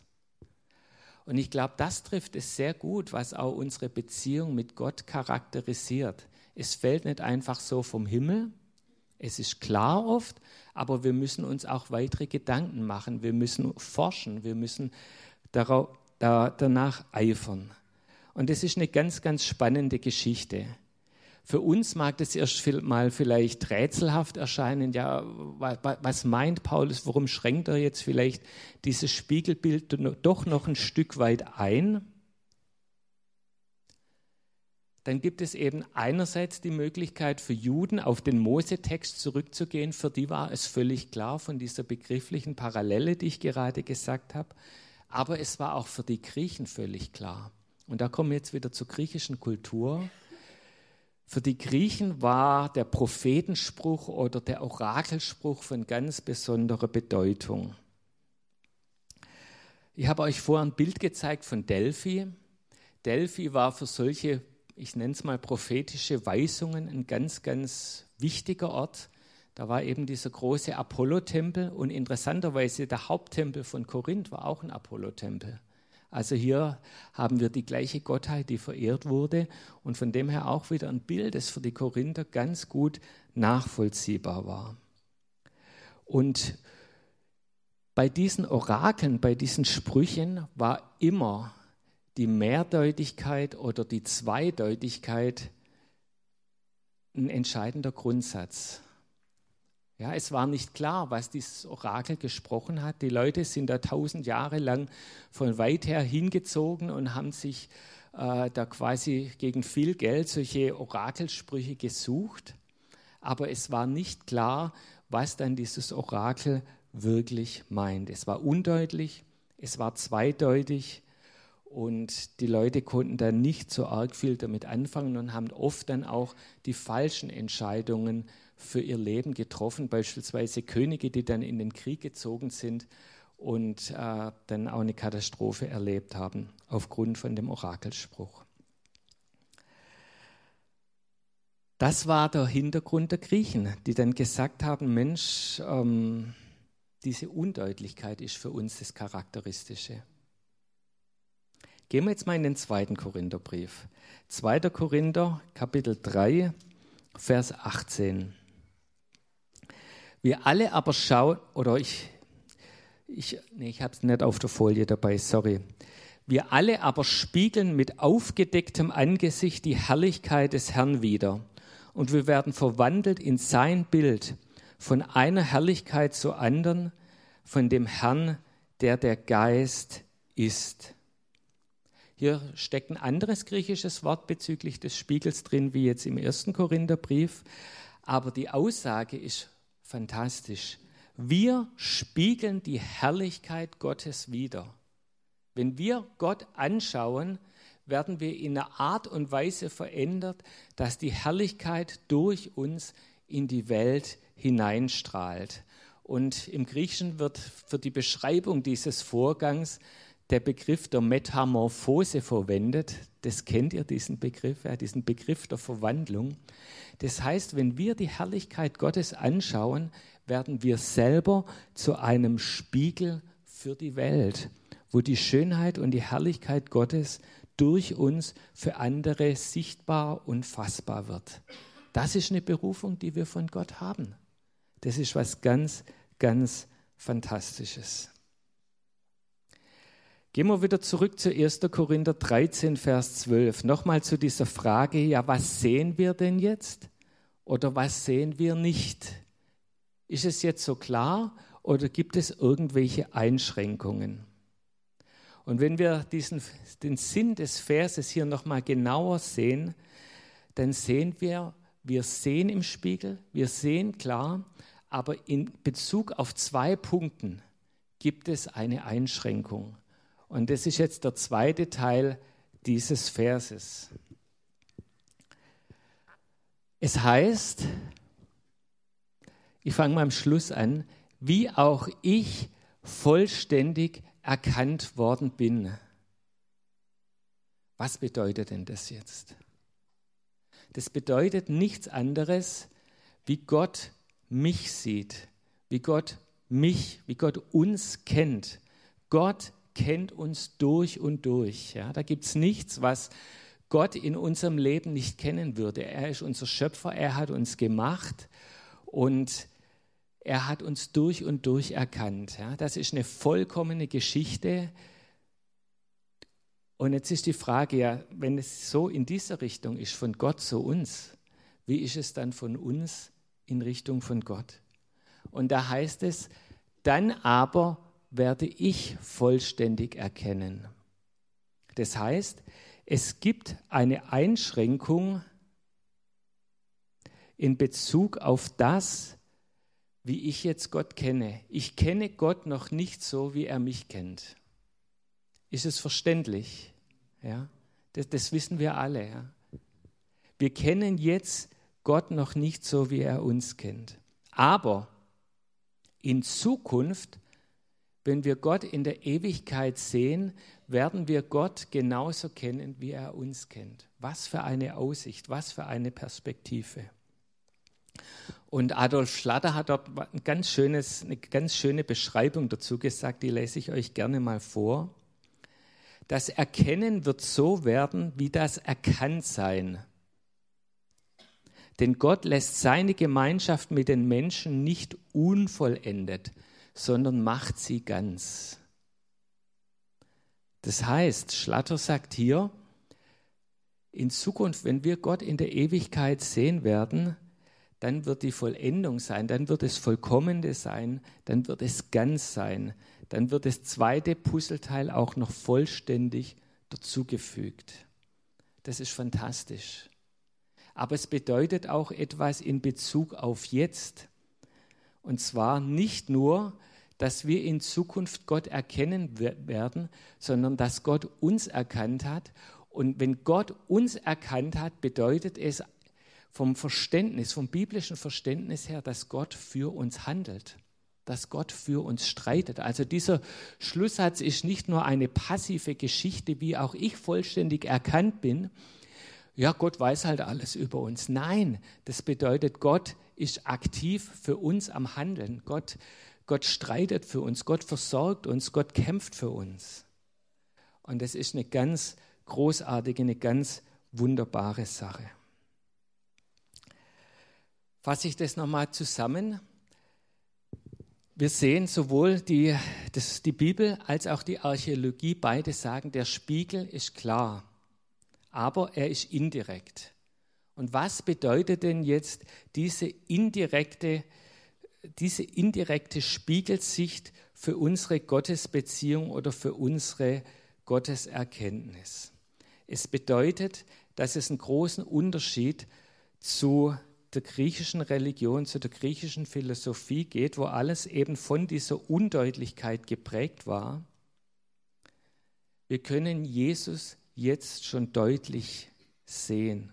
Und ich glaube, das trifft es sehr gut, was auch unsere Beziehung mit Gott charakterisiert. Es fällt nicht einfach so vom Himmel. Es ist klar oft, aber wir müssen uns auch weitere Gedanken machen. Wir müssen forschen. Wir müssen darauf, da, danach eifern. Und das ist eine ganz, ganz spannende Geschichte. Für uns mag das erst mal vielleicht rätselhaft erscheinen. Ja, was meint Paulus? Warum schränkt er jetzt vielleicht dieses Spiegelbild doch noch ein Stück weit ein? Dann gibt es eben einerseits die Möglichkeit für Juden auf den Mosetext zurückzugehen. Für die war es völlig klar von dieser begrifflichen Parallele, die ich gerade gesagt habe. Aber es war auch für die Griechen völlig klar. Und da kommen wir jetzt wieder zur griechischen Kultur. Für die Griechen war der Prophetenspruch oder der Orakelspruch von ganz besonderer Bedeutung. Ich habe euch vorher ein Bild gezeigt von Delphi. Delphi war für solche, ich nenne es mal prophetische Weisungen, ein ganz, ganz wichtiger Ort. Da war eben dieser große Apollo-Tempel und interessanterweise der Haupttempel von Korinth war auch ein Apollo-Tempel. Also hier haben wir die gleiche Gottheit, die verehrt wurde und von dem her auch wieder ein Bild, das für die Korinther ganz gut nachvollziehbar war. Und bei diesen Orakeln, bei diesen Sprüchen war immer die Mehrdeutigkeit oder die Zweideutigkeit ein entscheidender Grundsatz. Ja, es war nicht klar, was dieses Orakel gesprochen hat. Die Leute sind da tausend Jahre lang von weit her hingezogen und haben sich äh, da quasi gegen viel Geld solche Orakelsprüche gesucht. Aber es war nicht klar, was dann dieses Orakel wirklich meint. Es war undeutlich, es war zweideutig und die Leute konnten dann nicht so arg viel damit anfangen und haben oft dann auch die falschen Entscheidungen für ihr Leben getroffen, beispielsweise Könige, die dann in den Krieg gezogen sind und äh, dann auch eine Katastrophe erlebt haben aufgrund von dem Orakelspruch. Das war der Hintergrund der Griechen, die dann gesagt haben, Mensch, ähm, diese Undeutlichkeit ist für uns das Charakteristische. Gehen wir jetzt mal in den zweiten Korintherbrief. 2. Korinther, Kapitel 3, Vers 18. Wir alle aber schauen, oder ich, ich, nee, ich habe es nicht auf der Folie dabei, sorry. Wir alle aber spiegeln mit aufgedecktem Angesicht die Herrlichkeit des Herrn wider. und wir werden verwandelt in sein Bild von einer Herrlichkeit zur anderen, von dem Herrn, der der Geist ist. Hier steckt ein anderes griechisches Wort bezüglich des Spiegels drin, wie jetzt im ersten Korintherbrief. Aber die Aussage ist fantastisch. Wir spiegeln die Herrlichkeit Gottes wider. Wenn wir Gott anschauen, werden wir in einer Art und Weise verändert, dass die Herrlichkeit durch uns in die Welt hineinstrahlt. Und im Griechischen wird für die Beschreibung dieses Vorgangs der Begriff der Metamorphose verwendet. Das kennt ihr, diesen Begriff, ja, diesen Begriff der Verwandlung. Das heißt, wenn wir die Herrlichkeit Gottes anschauen, werden wir selber zu einem Spiegel für die Welt, wo die Schönheit und die Herrlichkeit Gottes durch uns für andere sichtbar und fassbar wird. Das ist eine Berufung, die wir von Gott haben. Das ist was ganz, ganz Fantastisches. Gehen wir wieder zurück zu 1. Korinther 13, Vers 12. Nochmal zu dieser Frage, ja, was sehen wir denn jetzt oder was sehen wir nicht? Ist es jetzt so klar oder gibt es irgendwelche Einschränkungen? Und wenn wir diesen, den Sinn des Verses hier nochmal genauer sehen, dann sehen wir, wir sehen im Spiegel, wir sehen klar, aber in Bezug auf zwei Punkten gibt es eine Einschränkung. Und das ist jetzt der zweite Teil dieses Verses. Es heißt, ich fange mal am Schluss an, wie auch ich vollständig erkannt worden bin. Was bedeutet denn das jetzt? Das bedeutet nichts anderes, wie Gott mich sieht, wie Gott mich, wie Gott uns kennt. Gott kennt uns durch und durch. Ja? Da gibt es nichts, was Gott in unserem Leben nicht kennen würde. Er ist unser Schöpfer, er hat uns gemacht und er hat uns durch und durch erkannt. Ja, das ist eine vollkommene Geschichte. Und jetzt ist die Frage, ja, wenn es so in dieser Richtung ist, von Gott zu uns, wie ist es dann von uns in Richtung von Gott? Und da heißt es, dann aber werde ich vollständig erkennen. Das heißt, es gibt eine Einschränkung in Bezug auf das, wie ich jetzt Gott kenne. Ich kenne Gott noch nicht so, wie er mich kennt. Ist es verständlich? Ja, das, das wissen wir alle. Ja? Wir kennen jetzt Gott noch nicht so, wie er uns kennt. Aber in Zukunft, wenn wir Gott in der Ewigkeit sehen, werden wir Gott genauso kennen, wie er uns kennt. Was für eine Aussicht, was für eine Perspektive. Und Adolf Schlatter hat dort ein ganz schönes, eine ganz schöne Beschreibung dazu gesagt, die lese ich euch gerne mal vor. Das Erkennen wird so werden wie das Erkanntsein. Denn Gott lässt seine Gemeinschaft mit den Menschen nicht unvollendet, sondern macht sie ganz. Das heißt, Schlatter sagt hier, in Zukunft, wenn wir Gott in der Ewigkeit sehen werden, dann wird die Vollendung sein, dann wird es Vollkommene sein, dann wird es ganz sein, dann wird das zweite Puzzleteil auch noch vollständig dazugefügt. Das ist fantastisch. Aber es bedeutet auch etwas in Bezug auf jetzt. Und zwar nicht nur, dass wir in Zukunft Gott erkennen werden, sondern dass Gott uns erkannt hat. Und wenn Gott uns erkannt hat, bedeutet es vom Verständnis, vom biblischen Verständnis her, dass Gott für uns handelt, dass Gott für uns streitet. Also dieser Schlusssatz ist nicht nur eine passive Geschichte, wie auch ich vollständig erkannt bin. Ja, Gott weiß halt alles über uns. Nein, das bedeutet, Gott ist aktiv für uns am Handeln. Gott, Gott streitet für uns, Gott versorgt uns, Gott kämpft für uns. Und das ist eine ganz großartige, eine ganz wunderbare Sache. Fasse ich das nochmal zusammen. Wir sehen sowohl die, das, die Bibel als auch die Archäologie, beide sagen, der Spiegel ist klar, aber er ist indirekt. Und was bedeutet denn jetzt diese indirekte, diese indirekte Spiegelsicht für unsere Gottesbeziehung oder für unsere Gotteserkenntnis? Es bedeutet, dass es einen großen Unterschied zu der griechischen Religion, zu der griechischen Philosophie geht, wo alles eben von dieser Undeutlichkeit geprägt war. Wir können Jesus jetzt schon deutlich sehen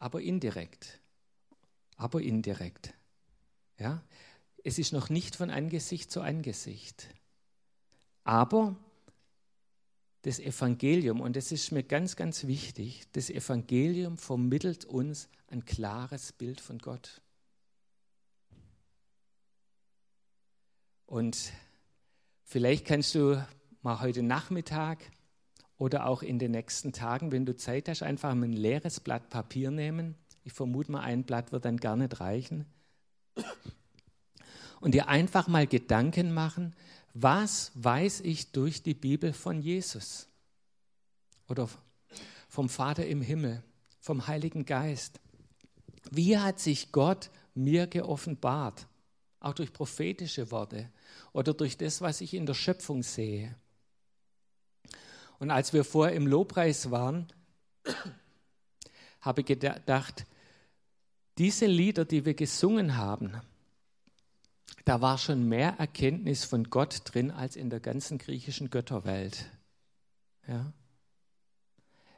aber indirekt. Aber indirekt. Ja? Es ist noch nicht von Angesicht zu Angesicht. Aber das Evangelium, und das ist mir ganz, ganz wichtig, das Evangelium vermittelt uns ein klares Bild von Gott. Und vielleicht kannst du mal heute Nachmittag oder auch in den nächsten Tagen, wenn du Zeit hast, einfach ein leeres Blatt Papier nehmen. Ich vermute mal, ein Blatt wird dann gar nicht reichen. Und dir einfach mal Gedanken machen, was weiß ich durch die Bibel von Jesus oder vom Vater im Himmel, vom Heiligen Geist? Wie hat sich Gott mir geoffenbart? Auch durch prophetische Worte oder durch das, was ich in der Schöpfung sehe. Und als wir vorher im Lobpreis waren, habe ich gedacht, diese Lieder, die wir gesungen haben, da war schon mehr Erkenntnis von Gott drin als in der ganzen griechischen Götterwelt. Ja.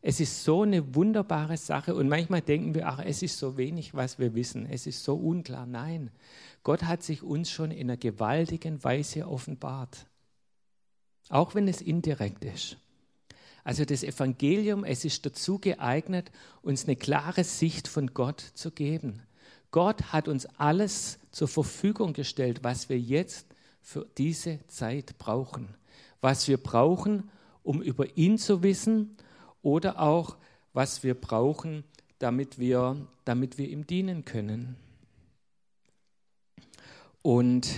Es ist so eine wunderbare Sache und manchmal denken wir, ach, es ist so wenig, was wir wissen, es ist so unklar. Nein, Gott hat sich uns schon in einer gewaltigen Weise offenbart, auch wenn es indirekt ist. Also das Evangelium, es ist dazu geeignet, uns eine klare Sicht von Gott zu geben. Gott hat uns alles zur Verfügung gestellt, was wir jetzt für diese Zeit brauchen. Was wir brauchen, um über ihn zu wissen oder auch was wir brauchen, damit wir, damit wir ihm dienen können. Und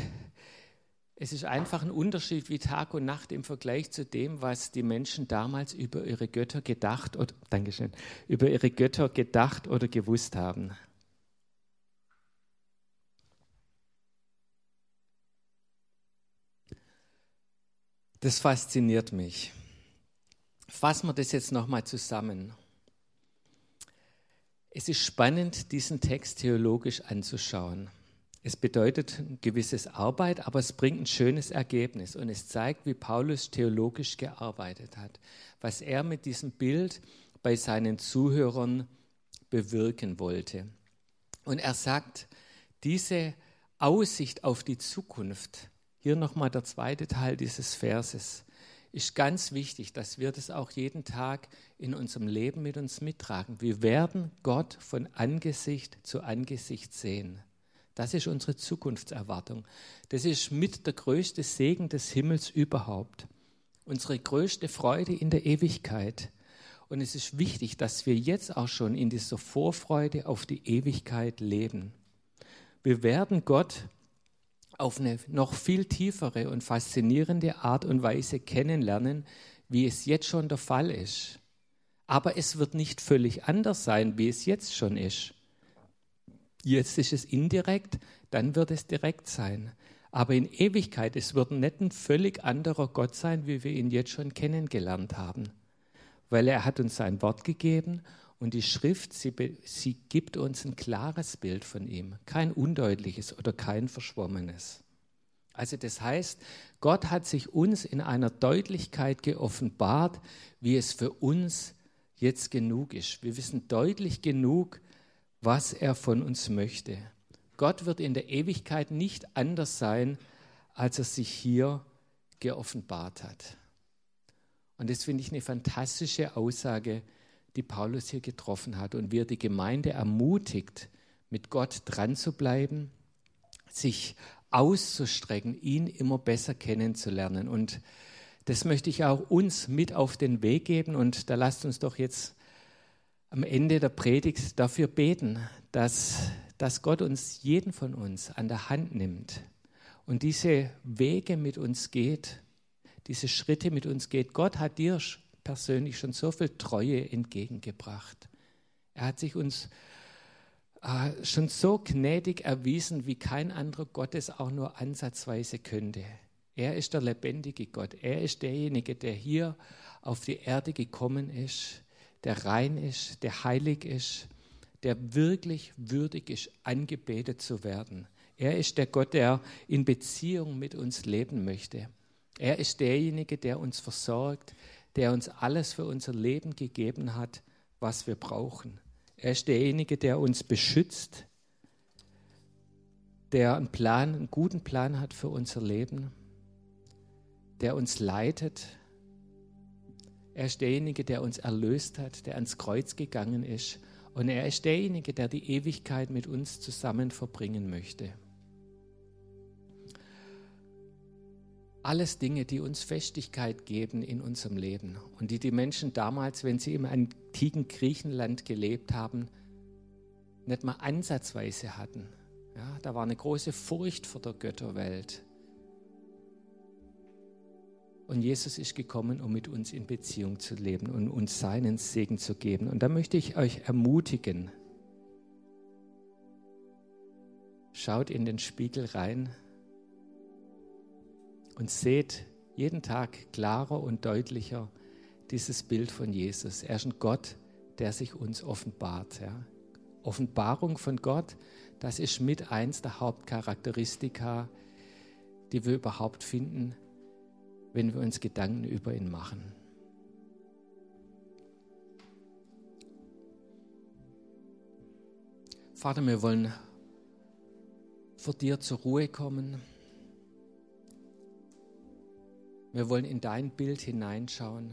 es ist einfach ein Unterschied wie Tag und Nacht im Vergleich zu dem, was die Menschen damals über ihre Götter gedacht oder Dankeschön, über ihre Götter gedacht oder gewusst haben. Das fasziniert mich. Fassen wir das jetzt nochmal zusammen. Es ist spannend, diesen Text theologisch anzuschauen. Es bedeutet ein gewisses Arbeit, aber es bringt ein schönes Ergebnis und es zeigt, wie Paulus theologisch gearbeitet hat, was er mit diesem Bild bei seinen Zuhörern bewirken wollte. Und er sagt, diese Aussicht auf die Zukunft, hier nochmal der zweite Teil dieses Verses, ist ganz wichtig, dass wir das auch jeden Tag in unserem Leben mit uns mittragen. Wir werden Gott von Angesicht zu Angesicht sehen. Das ist unsere Zukunftserwartung. Das ist mit der größte Segen des Himmels überhaupt. Unsere größte Freude in der Ewigkeit. Und es ist wichtig, dass wir jetzt auch schon in dieser Vorfreude auf die Ewigkeit leben. Wir werden Gott auf eine noch viel tiefere und faszinierende Art und Weise kennenlernen, wie es jetzt schon der Fall ist. Aber es wird nicht völlig anders sein, wie es jetzt schon ist. Jetzt ist es indirekt, dann wird es direkt sein. Aber in Ewigkeit, es wird nicht ein völlig anderer Gott sein, wie wir ihn jetzt schon kennengelernt haben. Weil er hat uns sein Wort gegeben und die Schrift, sie, sie gibt uns ein klares Bild von ihm, kein undeutliches oder kein verschwommenes. Also das heißt, Gott hat sich uns in einer Deutlichkeit geoffenbart, wie es für uns jetzt genug ist. Wir wissen deutlich genug, was er von uns möchte. Gott wird in der Ewigkeit nicht anders sein, als er sich hier geoffenbart hat. Und das finde ich eine fantastische Aussage, die Paulus hier getroffen hat und wie er die Gemeinde ermutigt, mit Gott dran zu bleiben, sich auszustrecken, ihn immer besser kennenzulernen. Und das möchte ich auch uns mit auf den Weg geben. Und da lasst uns doch jetzt am Ende der Predigt dafür beten, dass, dass Gott uns, jeden von uns, an der Hand nimmt und diese Wege mit uns geht, diese Schritte mit uns geht. Gott hat dir persönlich schon so viel Treue entgegengebracht. Er hat sich uns äh, schon so gnädig erwiesen, wie kein anderer Gott es auch nur ansatzweise könnte. Er ist der lebendige Gott. Er ist derjenige, der hier auf die Erde gekommen ist, der rein ist, der heilig ist, der wirklich würdig ist, angebetet zu werden. Er ist der Gott, der in Beziehung mit uns leben möchte. Er ist derjenige, der uns versorgt, der uns alles für unser Leben gegeben hat, was wir brauchen. Er ist derjenige, der uns beschützt, der einen Plan, einen guten Plan hat für unser Leben, der uns leitet. Er ist derjenige, der uns erlöst hat, der ans Kreuz gegangen ist. Und er ist derjenige, der die Ewigkeit mit uns zusammen verbringen möchte. Alles Dinge, die uns Festigkeit geben in unserem Leben und die die Menschen damals, wenn sie im antiken Griechenland gelebt haben, nicht mal ansatzweise hatten. Ja, da war eine große Furcht vor der Götterwelt. Und Jesus ist gekommen, um mit uns in Beziehung zu leben und uns seinen Segen zu geben. Und da möchte ich euch ermutigen, schaut in den Spiegel rein und seht jeden Tag klarer und deutlicher dieses Bild von Jesus. Er ist ein Gott, der sich uns offenbart. Ja. Offenbarung von Gott, das ist mit eins der Hauptcharakteristika, die wir überhaupt finden, wenn wir uns Gedanken über ihn machen. Vater, wir wollen vor dir zur Ruhe kommen. Wir wollen in dein Bild hineinschauen,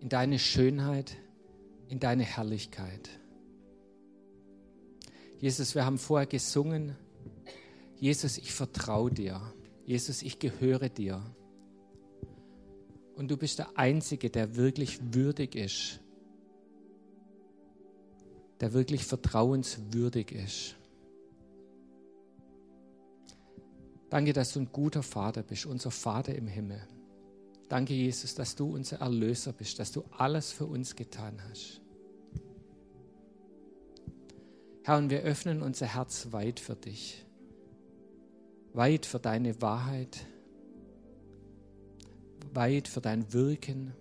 in deine Schönheit, in deine Herrlichkeit. Jesus, wir haben vorher gesungen, Jesus, ich vertraue dir. Jesus, ich gehöre dir. Und du bist der Einzige, der wirklich würdig ist, der wirklich vertrauenswürdig ist. Danke, dass du ein guter Vater bist, unser Vater im Himmel. Danke, Jesus, dass du unser Erlöser bist, dass du alles für uns getan hast. Herr, und wir öffnen unser Herz weit für dich, weit für deine Wahrheit, weit für dein Wirken.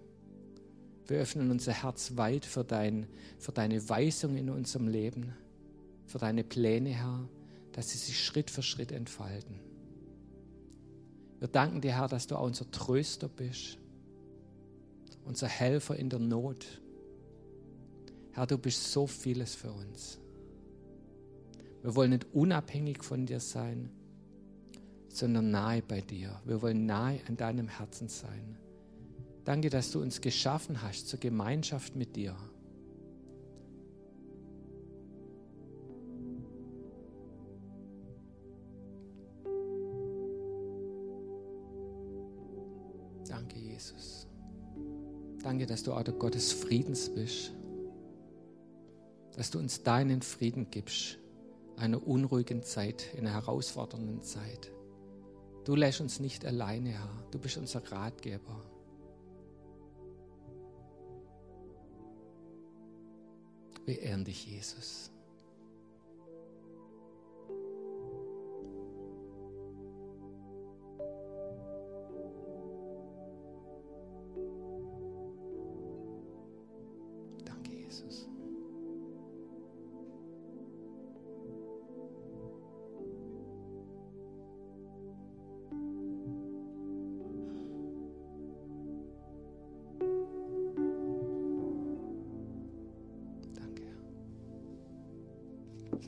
Wir öffnen unser Herz weit für, dein, für deine Weisung in unserem Leben, für deine Pläne, Herr, dass sie sich Schritt für Schritt entfalten. Wir danken dir, Herr, dass du auch unser Tröster bist, unser Helfer in der Not. Herr, du bist so vieles für uns. Wir wollen nicht unabhängig von dir sein, sondern nahe bei dir. Wir wollen nahe an deinem Herzen sein. Danke, dass du uns geschaffen hast zur Gemeinschaft mit dir. Danke, dass du auch der Gott des Friedens bist. Dass du uns deinen Frieden gibst, einer unruhigen Zeit, in einer herausfordernden Zeit. Du lässt uns nicht alleine, Herr. Du bist unser Ratgeber. Wir ehren dich, Jesus.